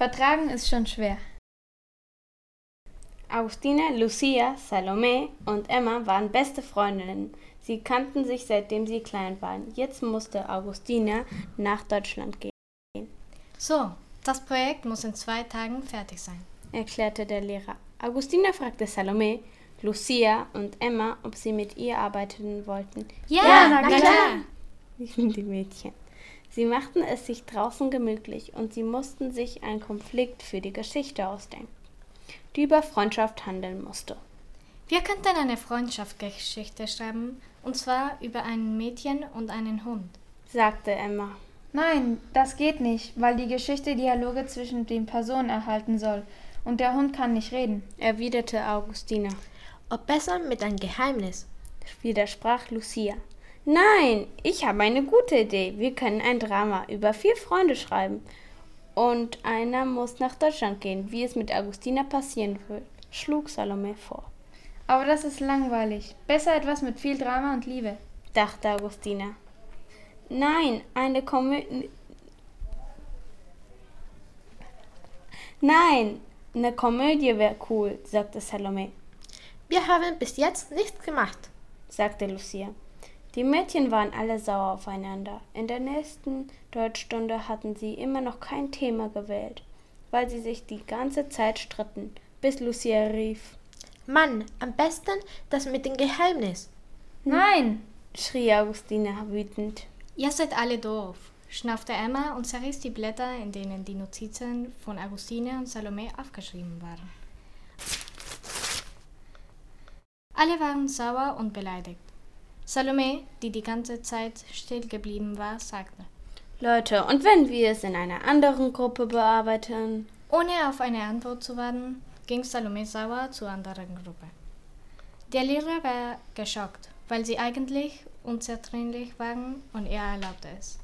Vertragen ist schon schwer. Augustina, Lucia, Salome und Emma waren beste Freundinnen. Sie kannten sich seitdem sie klein waren. Jetzt musste Augustina nach Deutschland gehen. So, das Projekt muss in zwei Tagen fertig sein, erklärte der Lehrer. Augustina fragte Salome, Lucia und Emma, ob sie mit ihr arbeiten wollten. Ja, ja na, na klar. Die Mädchen. Sie machten es sich draußen gemütlich und sie mussten sich einen Konflikt für die Geschichte ausdenken, die über Freundschaft handeln musste. Wir könnten eine Freundschaftsgeschichte schreiben, und zwar über ein Mädchen und einen Hund, sagte Emma. Nein, das geht nicht, weil die Geschichte Dialoge zwischen den Personen erhalten soll, und der Hund kann nicht reden, erwiderte Augustina. Ob besser mit einem Geheimnis, widersprach Lucia. Nein, ich habe eine gute Idee. Wir können ein Drama über vier Freunde schreiben. Und einer muss nach Deutschland gehen, wie es mit Augustina passieren wird, schlug Salome vor. Aber das ist langweilig. Besser etwas mit viel Drama und Liebe, dachte Augustina. Nein, eine Komödie. Nein, eine Komödie wäre cool, sagte Salome. Wir haben bis jetzt nichts gemacht, sagte Lucia. Die Mädchen waren alle sauer aufeinander. In der nächsten Deutschstunde hatten sie immer noch kein Thema gewählt, weil sie sich die ganze Zeit stritten, bis Lucia rief. Mann, am besten das mit dem Geheimnis. Nein, schrie Augustina wütend. Ihr seid alle doof, schnaufte Emma und zerriss die Blätter, in denen die Notizen von Augustina und Salome aufgeschrieben waren. Alle waren sauer und beleidigt. Salome, die die ganze Zeit still geblieben war, sagte: Leute, und wenn wir es in einer anderen Gruppe bearbeiten? Ohne auf eine Antwort zu warten, ging Salome sauer zur anderen Gruppe. Der Lehrer war geschockt, weil sie eigentlich unzertrennlich waren und er erlaubte es.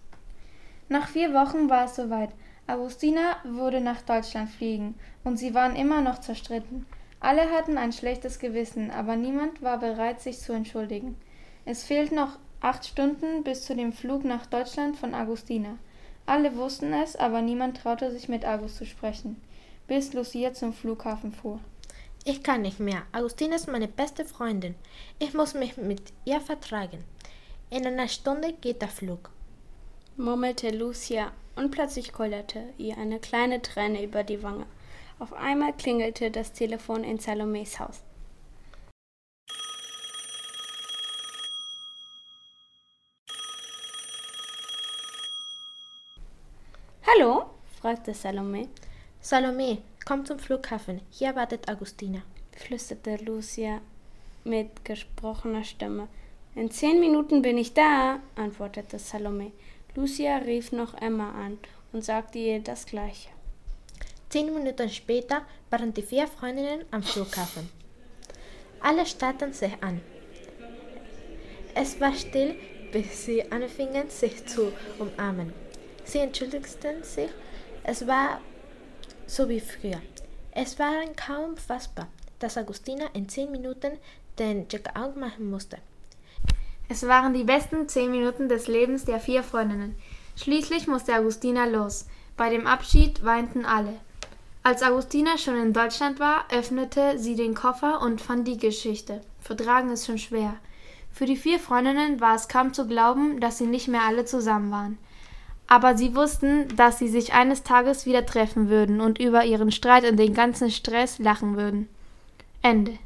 Nach vier Wochen war es soweit. Augustina würde nach Deutschland fliegen und sie waren immer noch zerstritten. Alle hatten ein schlechtes Gewissen, aber niemand war bereit, sich zu entschuldigen. Es fehlten noch acht Stunden bis zu dem Flug nach Deutschland von Agustina. Alle wussten es, aber niemand traute sich mit August zu sprechen, bis Lucia zum Flughafen fuhr. Ich kann nicht mehr. Agustina ist meine beste Freundin. Ich muss mich mit ihr vertragen. In einer Stunde geht der Flug, murmelte Lucia, und plötzlich kullerte ihr eine kleine Träne über die Wange. Auf einmal klingelte das Telefon in Salomes Haus. Hallo? fragte Salome. Salome, komm zum Flughafen. Hier wartet Agustina, flüsterte Lucia mit gesprochener Stimme. In zehn Minuten bin ich da, antwortete Salome. Lucia rief noch Emma an und sagte ihr das Gleiche. Zehn Minuten später waren die vier Freundinnen am Flughafen. Alle starrten sich an. Es war still, bis sie anfingen, sich zu umarmen. Sie entschuldigten sich. Es war so wie früher. Es war kaum fassbar, dass Agustina in zehn Minuten den Check-out machen musste. Es waren die besten zehn Minuten des Lebens der vier Freundinnen. Schließlich musste Agustina los. Bei dem Abschied weinten alle. Als Agustina schon in Deutschland war, öffnete sie den Koffer und fand die Geschichte. Vertragen ist schon schwer. Für die vier Freundinnen war es kaum zu glauben, dass sie nicht mehr alle zusammen waren. Aber sie wussten, dass sie sich eines Tages wieder treffen würden und über ihren Streit und den ganzen Stress lachen würden. Ende.